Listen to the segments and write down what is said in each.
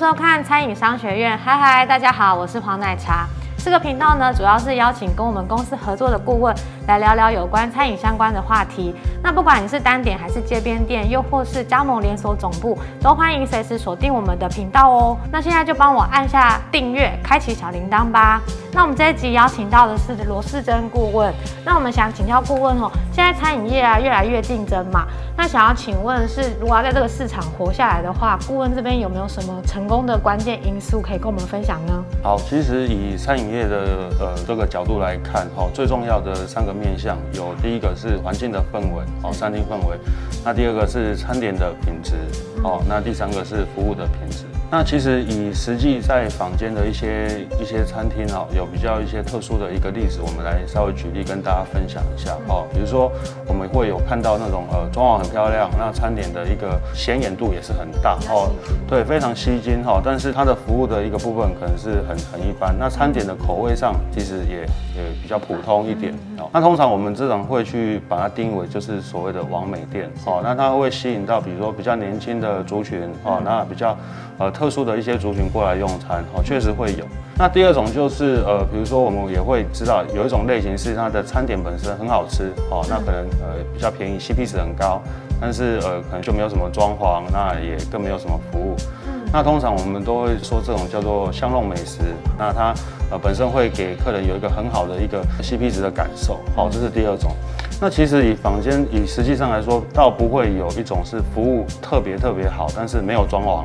收看餐饮商学院，嗨嗨，大家好，我是黄奶茶。这个频道呢，主要是邀请跟我们公司合作的顾问来聊聊有关餐饮相关的话题。那不管你是单点还是街边店，又或是加盟连锁总部，都欢迎随时锁定我们的频道哦。那现在就帮我按下订阅，开启小铃铛吧。那我们这一集邀请到的是罗世珍顾问。那我们想请教顾问哦，现在餐饮业啊越来越竞争嘛，那想要请问是，如果要在这个市场活下来的话，顾问这边有没有什么成功的关键因素可以跟我们分享呢？好，其实以餐饮业的呃这个角度来看，哈，最重要的三个面向有第一个是环境的氛围，哦，餐厅氛围；那第二个是餐点的品质，哦，那第三个是服务的品质。那其实以实际在坊间的一些一些餐厅哦，有比较一些特殊的一个例子，我们来稍微举例跟大家分享一下哦。比如说我们会有看到那种呃装潢很漂亮，那餐点的一个显眼度也是很大哦，对，非常吸睛哈。但是它的服务的一个部分可能是很很一般，那餐点的口味上其实也也比较普通一点哦。那通常我们这种会去把它定为就是所谓的完美店哦，那它会吸引到比如说比较年轻的族群哦，那比较。呃，特殊的一些族群过来用餐，哦，确实会有。那第二种就是呃，比如说我们也会知道有一种类型是它的餐点本身很好吃，哦，那可能呃比较便宜，CP 值很高，但是呃可能就没有什么装潢，那也更没有什么服务。那通常我们都会说这种叫做香弄美食，那它呃本身会给客人有一个很好的一个 CP 值的感受，好，这是第二种。那其实以坊间以实际上来说，倒不会有一种是服务特别特别好，但是没有装潢，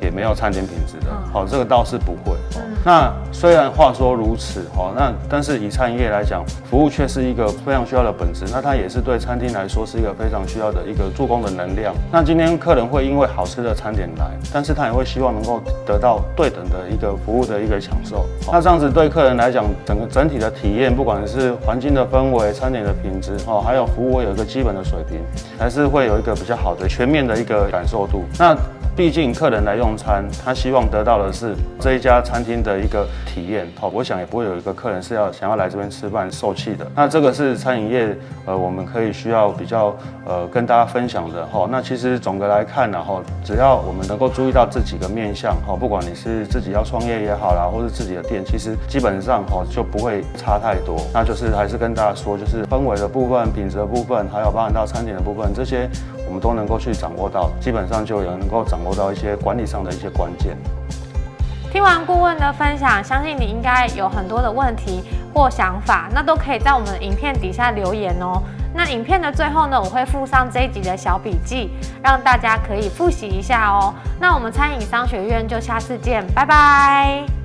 也没有餐点品质的，好，这个倒是不会。那虽然话说如此，哈，那但是以餐饮业来讲，服务却是一个非常需要的本质，那它也是对餐厅来说是一个非常需要的一个助攻的能量。那今天客人会因为好吃的餐点来，但是他也会希望能够得到对等的一个服务的一个享受。那这样子对客人来讲，整个整体的体验，不管是环境的氛围、餐点的品质，哦。还有服务有一个基本的水平，还是会有一个比较好的全面的一个感受度。那毕竟客人来用餐，他希望得到的是这一家餐厅的一个体验。好，我想也不会有一个客人是要想要来这边吃饭受气的。那这个是餐饮业呃，我们可以需要比较呃跟大家分享的哈。那其实总的来看呢哈，只要我们能够注意到这几个面向哈，不管你是自己要创业也好啦，或是自己的店，其实基本上哈就不会差太多。那就是还是跟大家说，就是氛围的部分、品质的部分，还有包含到餐点的部分，这些我们都能够去掌握到，基本上就有能够掌。握到一些管理上的一些关键。听完顾问的分享，相信你应该有很多的问题或想法，那都可以在我们的影片底下留言哦。那影片的最后呢，我会附上这一集的小笔记，让大家可以复习一下哦。那我们餐饮商学院就下次见，拜拜。